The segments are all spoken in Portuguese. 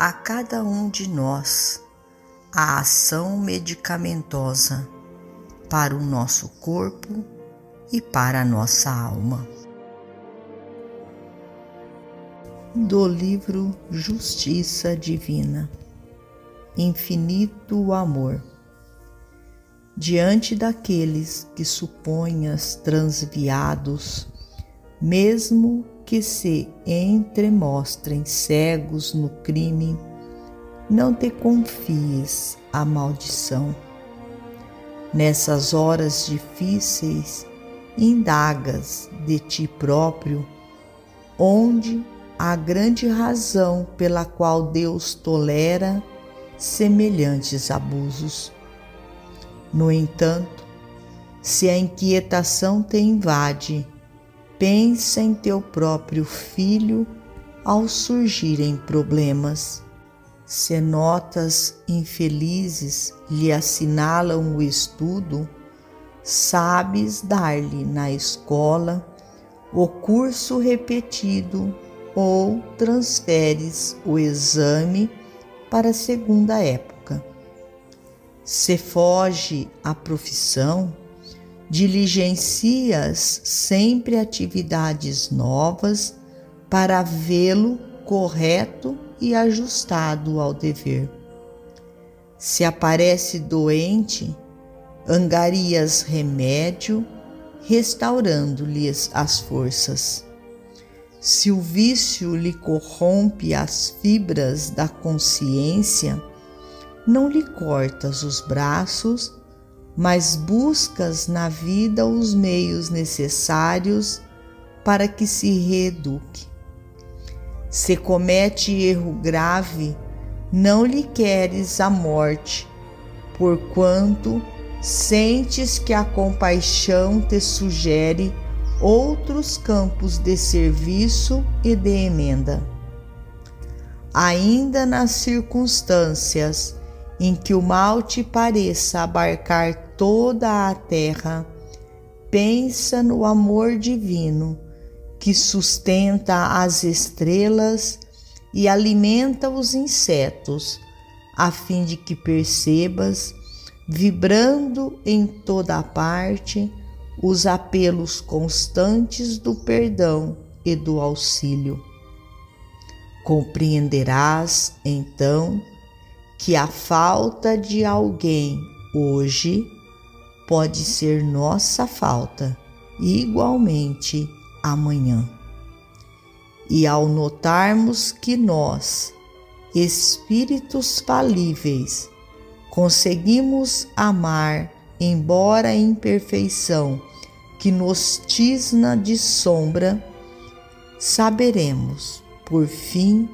a cada um de nós a ação medicamentosa para o nosso corpo e para a nossa alma. Do livro Justiça Divina Infinito Amor Diante daqueles que suponhas transviados, mesmo que se entremostrem cegos no crime, não te confies à maldição. Nessas horas difíceis, indagas de ti próprio onde a grande razão pela qual Deus tolera semelhantes abusos. No entanto, se a inquietação te invade, Pensa em teu próprio filho ao surgirem problemas. Se notas infelizes lhe assinalam o estudo, sabes dar-lhe na escola o curso repetido ou transferes o exame para a segunda época. Se foge a profissão, diligencias sempre atividades novas para vê-lo correto e ajustado ao dever. Se aparece doente, angarias remédio, restaurando-lhes as forças. Se o vício lhe corrompe as fibras da consciência, não lhe cortas os braços mas buscas na vida os meios necessários para que se reeduque. Se comete erro grave, não lhe queres a morte, porquanto sentes que a compaixão te sugere outros campos de serviço e de emenda. Ainda nas circunstâncias em que o mal te pareça abarcar toda a terra, pensa no amor divino que sustenta as estrelas e alimenta os insetos, a fim de que percebas, vibrando em toda a parte, os apelos constantes do perdão e do auxílio. Compreenderás, então, que a falta de alguém hoje pode ser nossa falta igualmente amanhã. E ao notarmos que nós, espíritos falíveis, conseguimos amar, embora a imperfeição que nos tisna de sombra, saberemos, por fim,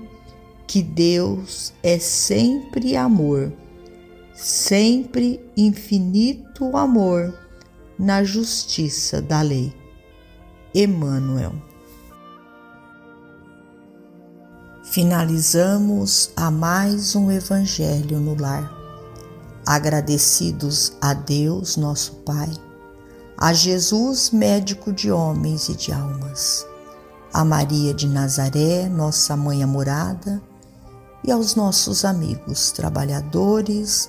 que Deus é sempre amor, sempre infinito amor na justiça da lei. Emmanuel. Finalizamos a mais um Evangelho no Lar. Agradecidos a Deus, nosso Pai, a Jesus, médico de homens e de almas, a Maria de Nazaré, nossa mãe amorada, e aos nossos amigos trabalhadores